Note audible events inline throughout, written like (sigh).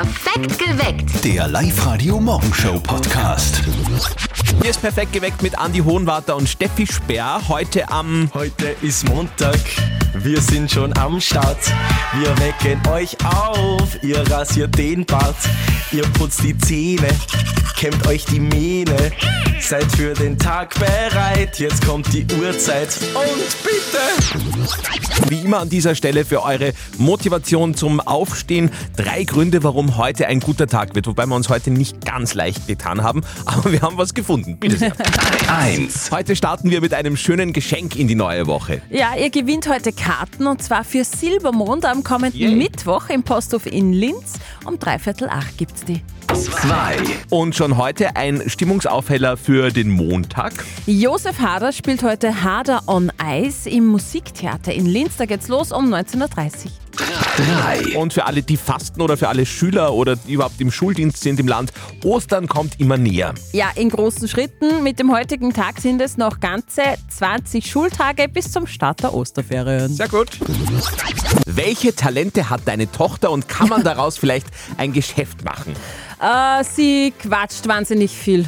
Perfekt geweckt. Der Live-Radio-Morgenshow-Podcast. Hier ist perfekt geweckt mit Andi Hohenwarter und Steffi Speer. Heute am Heute ist Montag, wir sind schon am Start. Wir wecken euch auf, ihr rasiert den Bart, ihr putzt die Zähne, kämmt euch die Mähne. Seid für den Tag bereit, jetzt kommt die Uhrzeit und bitte. wie immer an dieser Stelle für eure Motivation zum Aufstehen. Drei Gründe, warum heute ein guter Tag wird. Wobei wir uns heute nicht ganz leicht getan haben, aber wir haben was gefunden. Bitte sehr. (laughs) 1. Heute starten wir mit einem schönen Geschenk in die neue Woche. Ja, ihr gewinnt heute Karten und zwar für Silbermond am kommenden Yay. Mittwoch im Posthof in Linz. Um dreiviertel acht gibt's die. 2. Und schon heute ein Stimmungsaufheller für den Montag. Josef Hader spielt heute Hader on Ice im Musiktheater in Linz. Da geht's los um 19.30 Uhr. 3. Und für alle, die fasten oder für alle Schüler oder die überhaupt im Schuldienst sind im Land, Ostern kommt immer näher. Ja, in großen Schritten. Mit dem heutigen Tag sind es noch ganze 20 Schultage bis zum Start der Osterferien. Sehr gut. Welche Talente hat deine Tochter und kann man (laughs) daraus vielleicht ein Geschäft machen? Äh, sie quatscht wahnsinnig viel.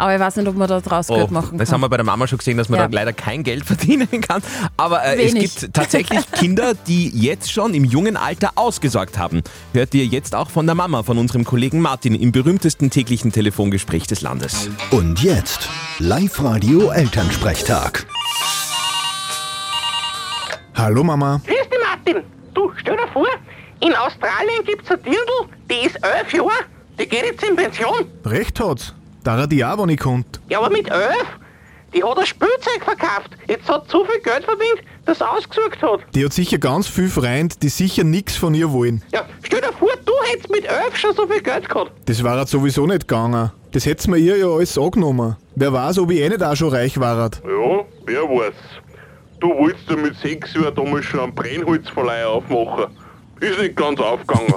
Aber ich weiß nicht, ob man da draus Geld machen Oh, das kann. haben wir bei der Mama schon gesehen, dass man Ja. da leider kein Geld (laughs) verdienen kann. Aber äh, es gibt tatsächlich (laughs) Kinder, die jetzt schon im jungen Alter ausgesorgt haben. Hört ihr jetzt auch von der Mama von unserem Kollegen Martin im berühmtesten täglichen Telefongespräch des Landes. Und jetzt Live-Radio-Elternsprechtag. Hallo Mama. Grüß dich, Martin. Du, stell dir vor, in Australien gibt's eine Dirndl, die ist elf Jahre, die geht jetzt in Pension. Recht hat's. Da die auch, wenn ich konnt. Ja, aber mit elf? Die hat ein Spielzeug verkauft. Jetzt hat sie so viel Geld verdient, dass sie ausgesucht hat. Die hat sicher ganz viel Freund, die sicher nix von ihr wollen. Ja, stell dir vor, du hättest mit elf schon so viel Geld gehabt. Das war halt sowieso nicht gegangen. Das hätt's mir ihr ja alles angenommen. Wer weiß, ob ich eh nicht auch schon reich war. Ja, wer weiß. Du wolltest ja mit sechs Jahren damals schon einen Brennholzverleih aufmachen. Ist nicht ganz aufgegangen.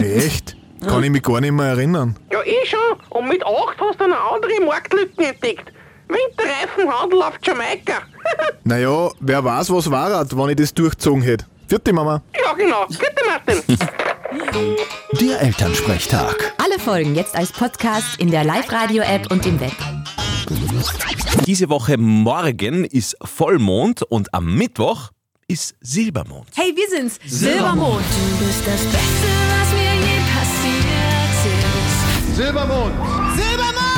(laughs) Echt? Kann ich mich gar nicht mehr erinnern. Ja, eh schon. Und mit acht hast du eine andere Marktlücke entdeckt. Winterreifenhandel auf Jamaika. (laughs) Naja, wer weiß, was war, wenn ich das durchgezogen hätte. Vierte Mama. ja, genau. Bitte, Martin. Der Elternsprechtag. Alle Folgen jetzt als Podcast in der Live-Radio-App und im Web. Diese Woche morgen ist Vollmond und am Mittwoch ist Silbermond. Hey, wir sind's. Silbermond. Du bist das Beste, Silbermond! Silbermond!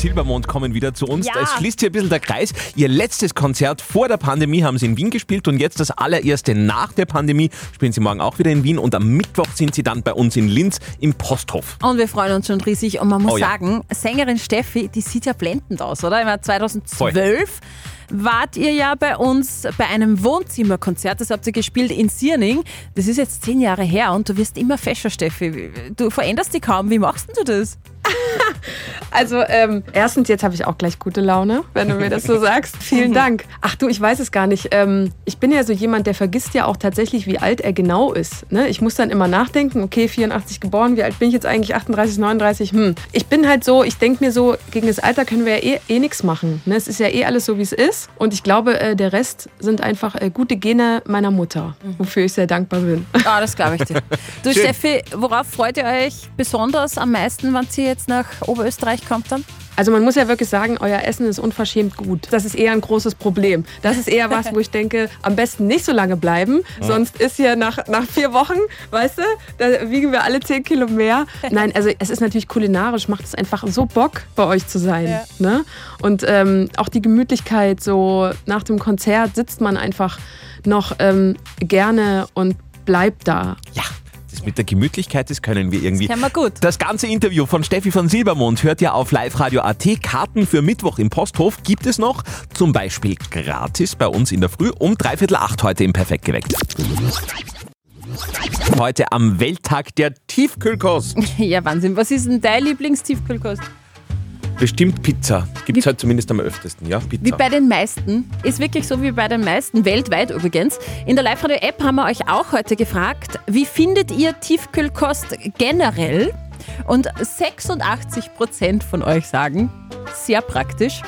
Silbermond kommen wieder zu uns. Ja. Es schließt hier ein bisschen der Kreis. Ihr letztes Konzert vor der Pandemie haben sie in Wien gespielt und jetzt das allererste nach der Pandemie spielen sie morgen auch wieder in Wien und am Mittwoch sind sie dann bei uns in Linz im Posthof. Und wir freuen uns schon riesig. Und man muss Oh ja. sagen, Sängerin Steffi, die sieht ja blendend aus, oder? Meine, 2012 wart ihr ja bei uns bei einem Wohnzimmerkonzert. Das habt ihr gespielt in Sierning. Das ist jetzt zehn Jahre her und du wirst immer fescher, Steffi. Du veränderst dich kaum. Wie machst denn du das? (laughs) Also, ähm, erstens, jetzt habe ich auch gleich gute Laune, wenn du mir das so sagst. (laughs) Vielen Dank. Ach du, ich weiß es gar nicht. Ähm, ich bin ja so jemand, der vergisst ja auch tatsächlich, wie alt er genau ist. Ne? Ich muss dann immer nachdenken, okay, 84 geboren, wie alt bin ich jetzt eigentlich? 38, 39? Hm. Ich bin halt so, ich denke mir so, gegen das Alter können wir ja eh, eh nichts machen. Ne? Es ist ja eh alles so, wie es ist. Und ich glaube, äh, der Rest sind einfach äh, gute Gene meiner Mutter, wofür ich sehr dankbar bin. Ah, das glaube ich dir. (laughs) Du, Schön. Steffi, worauf freut ihr euch besonders am meisten, wenn ihr jetzt nach Oberösterreich kommt dann? Also man muss ja wirklich sagen, euer Essen ist unverschämt gut. Das ist eher ein großes Problem. Das ist eher was, wo ich denke, am besten nicht so lange bleiben. Sonst ist hier nach, nach vier Wochen, weißt du, da wiegen wir alle zehn Kilo mehr. Nein, also es ist natürlich kulinarisch, macht es einfach so Bock, bei euch zu sein. Ja. Ne? Und ähm, auch die Gemütlichkeit, so nach dem Konzert sitzt man einfach noch ähm, gerne und bleibt da. Ja, das mit der Gemütlichkeit, das können wir irgendwie. Das kennen wir gut. Das ganze Interview von Steffi von Silbermond hört ihr auf liveradio.at. Karten für Mittwoch im Posthof gibt es noch. Zum Beispiel gratis bei uns in der Früh um dreiviertel acht heute im Perfekt geweckt. Heute am Welttag der Tiefkühlkost. (laughs) Ja, Wahnsinn. Was ist denn dein Lieblingstiefkühlkost? Bestimmt Pizza. Gibt es halt zumindest am öftesten, ja? Pizza. Wie bei den meisten. Ist wirklich so wie bei den meisten, weltweit übrigens. In der Live-Radio-App haben wir euch auch heute gefragt, wie findet ihr Tiefkühlkost generell? Und 86% von euch sagen, sehr praktisch.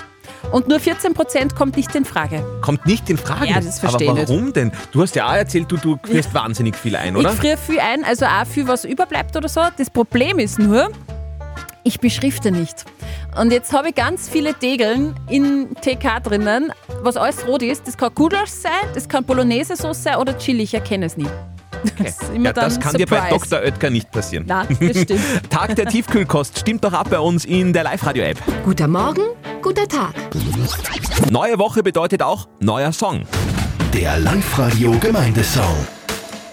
Und nur 14% kommt nicht in Frage. Kommt nicht in Frage. Ja, das verstehe Aber ich warum denn? Du hast ja auch erzählt, du, du frierst wahnsinnig viel ein, oder? Ich friere viel ein, also auch viel, was überbleibt oder so. Das Problem ist nur, ich beschrifte nicht. Und jetzt habe ich ganz viele Degeln in TK drinnen, was alles rot ist. Das kann Gulasch sein, das kann Bolognese-Sauce sein oder Chili, ich erkenne es nie. Das, Ja, das kann dir bei Surprise. Dr. Oetker nicht passieren. Nein, das stimmt. (laughs) Tag der Tiefkühlkost stimmt doch ab bei uns in der Live-Radio-App. Guter Morgen, guter Tag. Neue Woche bedeutet auch neuer Song. Der Live-Radio Gemeindesong.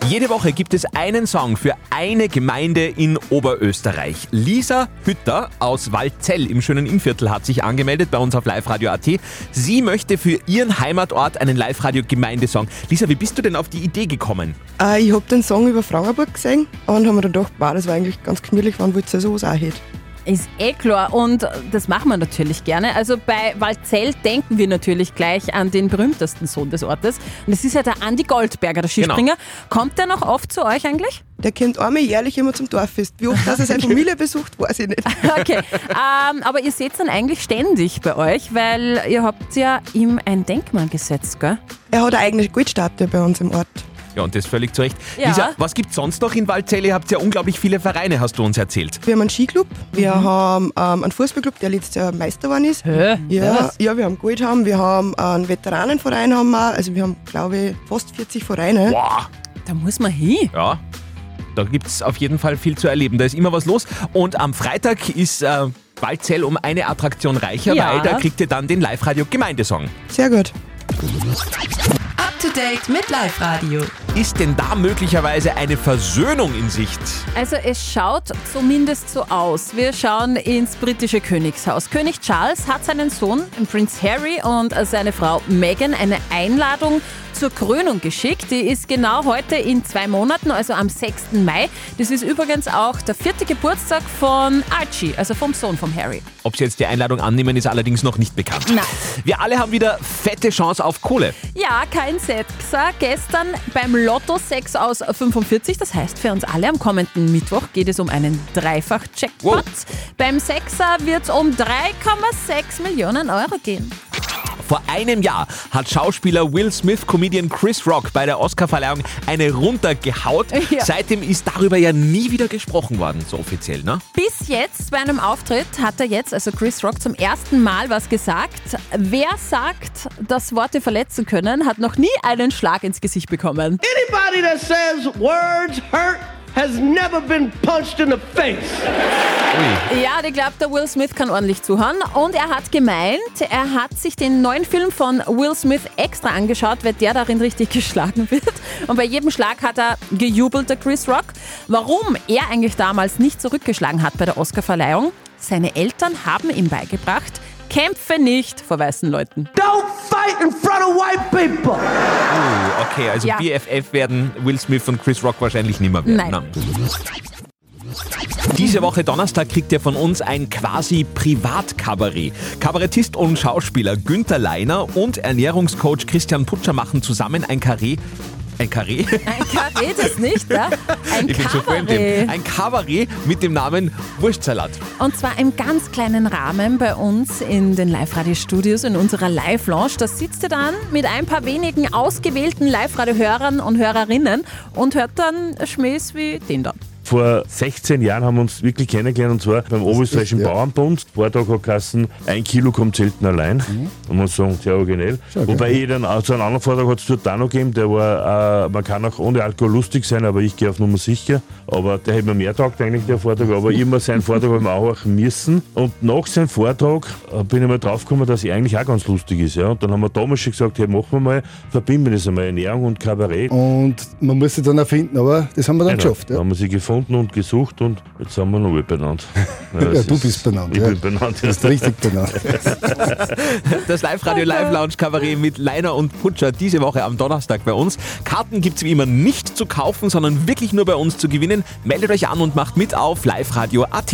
Jede Woche gibt es einen Song für eine Gemeinde in Oberösterreich. Lisa Hütter aus Waldzell im schönen Innviertel hat sich angemeldet bei uns auf Live-Radio.at. Sie möchte für ihren Heimatort einen Live-Radio-Gemeindesong. Lisa, wie bist du denn auf die Idee gekommen? Äh, ich habe den Song über Frauenburg gesehen und habe mir gedacht, wow, das war eigentlich ganz gemütlich, wann wollt ihr sowas auch hätte. Ist eh klar und das machen wir natürlich gerne. Also bei Waldzell denken wir natürlich gleich an den berühmtesten Sohn des Ortes. Und das ist ja der Andi Goldberger, der Skispringer. Kommt der noch oft zu euch eigentlich? Der kommt einmal jährlich immer zum Dorffest. Wie oft dass er seine (laughs) Familie besucht, weiß ich nicht. (laughs) Okay, ähm, aber ihr seht dann eigentlich ständig bei euch, weil ihr habt ja ihm ein Denkmal gesetzt, gell? Er hat eine eigene Goldstatue bei uns im Ort. Ja, und das völlig zu Recht. Ja. Lisa, was gibt sonst noch in Waldzell? Ihr habt ja unglaublich viele Vereine, hast du uns erzählt. Wir haben einen Skiclub, wir haben ähm, einen Fußballclub, der letztes Jahr Meister geworden ist. Hä? Ja, Was? ja, wir haben Gold haben, wir haben einen Veteranenverein haben wir, also wir haben glaube ich fast 40 Vereine. Boah, Da muss man hin. ja. Da gibt es auf jeden Fall viel zu erleben. Da ist immer was los. Und am Freitag ist äh, Waldzell um eine Attraktion reicher, Ja. weil da kriegt ihr dann den Live-Radio-Gemeindesong. Sehr gut. To date mit Live Radio. Ist denn da möglicherweise eine Versöhnung in Sicht? Also es schaut zumindest so aus. Wir schauen ins britische Königshaus. König Charles hat seinen Sohn, Prinz Harry, und seine Frau Meghan eine Einladung zur Krönung geschickt. Die ist genau heute in zwei Monaten, also am 6. Mai. Das ist übrigens auch der vierte Geburtstag von Archie, also vom Sohn von Harry. Ob sie jetzt die Einladung annehmen, ist allerdings noch nicht bekannt. Nein. Wir alle haben wieder fette Chance auf Kohle. Ja, kein Sechser. Gestern beim Lotto 6 aus 45. Das heißt, für uns alle am kommenden Mittwoch geht es um einen Dreifach-Jackpot. Wow. Beim Sechser wird es um 3,6 Millionen Euro gehen. Vor einem Jahr hat Schauspieler Will Smith Comedian Chris Rock bei der Oscarverleihung eine runtergehaut. (laughs) Ja. Seitdem ist darüber ja nie wieder gesprochen worden, so offiziell, ne? Bis jetzt bei einem Auftritt hat er jetzt, also Chris Rock, zum ersten Mal was gesagt. Wer sagt, dass Worte verletzen können, hat noch nie einen Schlag ins Gesicht bekommen. Anybody that says words hurt has never been punched in the face. Ja, ich glaube, der Will Smith kann ordentlich zuhören. Und er hat gemeint, er hat sich den neuen Film von Will Smith extra angeschaut, weil der darin richtig (laughs) geschlagen wird. Und bei jedem Schlag hat er gejubelt, der Chris Rock. Warum er eigentlich damals nicht zurückgeschlagen hat bei der Oscarverleihung? Seine Eltern haben ihm beigebracht, kämpfe nicht vor weißen Leuten. Don't fight in front of white people. Oh, okay, also Ja. BFF werden Will Smith und Chris Rock wahrscheinlich nicht mehr werden. Nein. Na. Diese Woche Donnerstag kriegt ihr von uns ein quasi Privatkabarett. Kabarettist und Schauspieler Günther Leiner und Ernährungscoach Christian Putscher machen zusammen ein Karree. Ein Karree? Ein Kabarett ist nicht, ja? (laughs) Ein Ich Kabarett. dem. Ein Kabarett mit dem Namen Wurstsalat. Und zwar im ganz kleinen Rahmen bei uns in den Live-Radio-Studios, in unserer Live-Lounge. Da sitzt ihr dann mit ein paar wenigen ausgewählten Live-Radio-Hörern und Hörerinnen und hört dann Schmähs wie den da. Vor 16 Jahren haben wir uns wirklich kennengelernt und zwar beim Oberösterreichischen Bauernbund. Vortag hat Kassen, ein Kilo kommt selten allein. Und man sagen, sehr originell. Wobei ich dann so einen anderen Vortrag hat es dort auch noch gegeben, der war, äh, man kann auch ohne Alkohol lustig sein, aber ich gehe auf Nummer sicher. Aber der hätte mir mehr taugt eigentlich, der Vortrag. Aber immer seinen Vortrag (laughs) haben wir auch machen müssen. Und nach seinem Vortrag äh, bin ich mal draufgekommen, dass er eigentlich auch ganz lustig ist. Ja. Und dann haben wir damals schon gesagt, hey, machen wir mal, verbinden wir das einmal, Ernährung und Kabarett. Und man muss sie dann erfinden, aber das haben wir dann Genau, geschafft. Ja. haben wir sie gefunden gefunden und gesucht und jetzt sind wir noch alle benannt. (laughs) Ja, es du ist- bist benannt. Ich ja. bin benannt. Du bist richtig benannt. (laughs) Das Live-Radio Live-Lounge-Kabarett mit Leiner und Putscher diese Woche am Donnerstag bei uns. Karten gibt es wie immer nicht zu kaufen, sondern wirklich nur bei uns zu gewinnen. Meldet euch an und macht mit auf liveradio.at.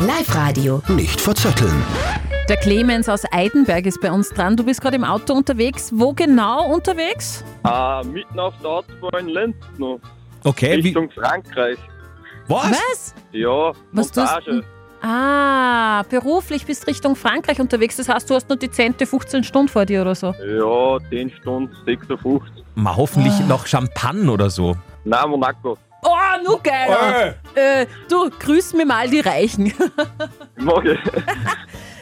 Live-Radio. Nicht verzetteln. Der Clemens aus Eidenberg ist bei uns dran. Du bist gerade im Auto unterwegs. Wo genau unterwegs? Ah, mitten auf der Autobahn in Lenz noch. Okay, wie, Richtung Frankreich. was? Was? Ja, Was tust Montage. Ah, beruflich bist Richtung Frankreich unterwegs. Das heißt, du hast nur dezente 15 Stunden vor dir oder so. Ja, 10 Stunden, 56. Ma, hoffentlich noch Champagne oder so. Nein, Monaco. Oh, nur geiler. Äh, du, grüß mir mal die Reichen. (laughs) Mag ich.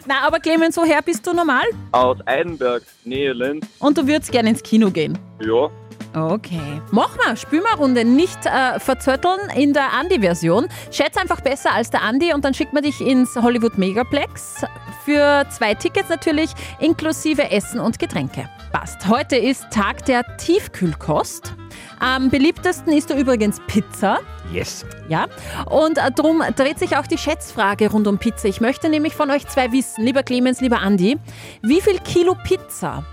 Na, aber Clemens, woher bist du normal? Aus Eidenberg, Nähe Lenz. Und du würdest gerne ins Kino gehen. Ja. Okay. Mach mal, spiel mal Runde. Nicht äh, verzötteln in der Andi-Version. Schätz einfach besser als der Andi und dann schickt man dich ins Hollywood Megaplex. Für zwei Tickets natürlich, inklusive Essen und Getränke. Passt. Heute ist Tag der Tiefkühlkost. Am beliebtesten ist da übrigens Pizza. Yes. Ja, und äh, darum dreht sich auch die Schätzfrage rund um Pizza. Ich möchte nämlich von euch zwei wissen, lieber Clemens, lieber Andi, wie viel Kilo Pizza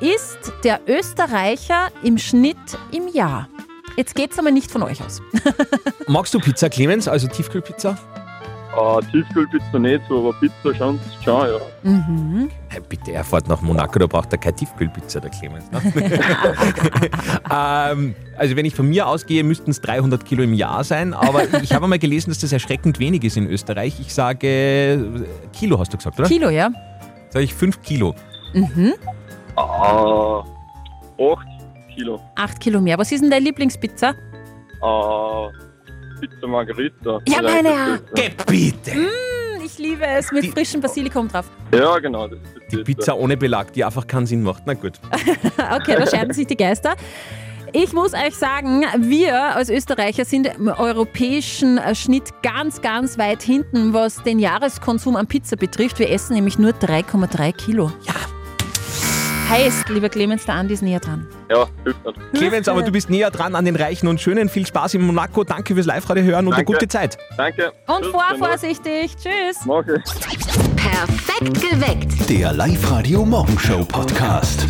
isst der Österreicher im Schnitt im Jahr? Jetzt geht's aber nicht von euch aus. (laughs) Magst du Pizza, Clemens, also Tiefkühlpizza? Ah, Tiefkühlpizza nicht so, aber Pizza schon, schon ja. Mhm. Hey, bitte, er fährt nach Monaco, da braucht er keine Tiefkühlpizza, der Clemens. Ne? (laughs) ähm, also wenn ich von mir ausgehe, müssten es 300 Kilo im Jahr sein, aber ich habe mal gelesen, dass das erschreckend wenig ist in Österreich. Ich sage Kilo, hast du gesagt, oder? Kilo, ja? Sag ich 5 Kilo. Mhm. Ah, 8 Kilo. Acht Kilo mehr. Was ist denn deine Lieblingspizza? Ah, Pizza Margherita. Ja, meine. das, ja. Bitte! Mm, ich liebe es mit frischem Basilikum drauf. Ja, genau. Das ist Die Pizza ohne Belag, die einfach keinen Sinn macht. Na gut. (laughs) Okay, da scheiden sich die Geister. Ich muss euch sagen, wir als Österreicher sind im europäischen äh, Schnitt ganz, ganz weit hinten, was den Jahreskonsum an Pizza betrifft. Wir essen nämlich nur 3,3 Kilo. Ja. Heißt, lieber Clemens, der Andi ist näher dran. Ja, hilft nicht. Clemens, aber du bist näher dran an den Reichen und Schönen. Viel Spaß in Monaco. Danke fürs Live-Radio hören und eine gute Zeit. Danke. Und Tschüss, vorsichtig. Tschüss. Ich. Perfekt geweckt. Der Live-Radio Morgenshow Podcast.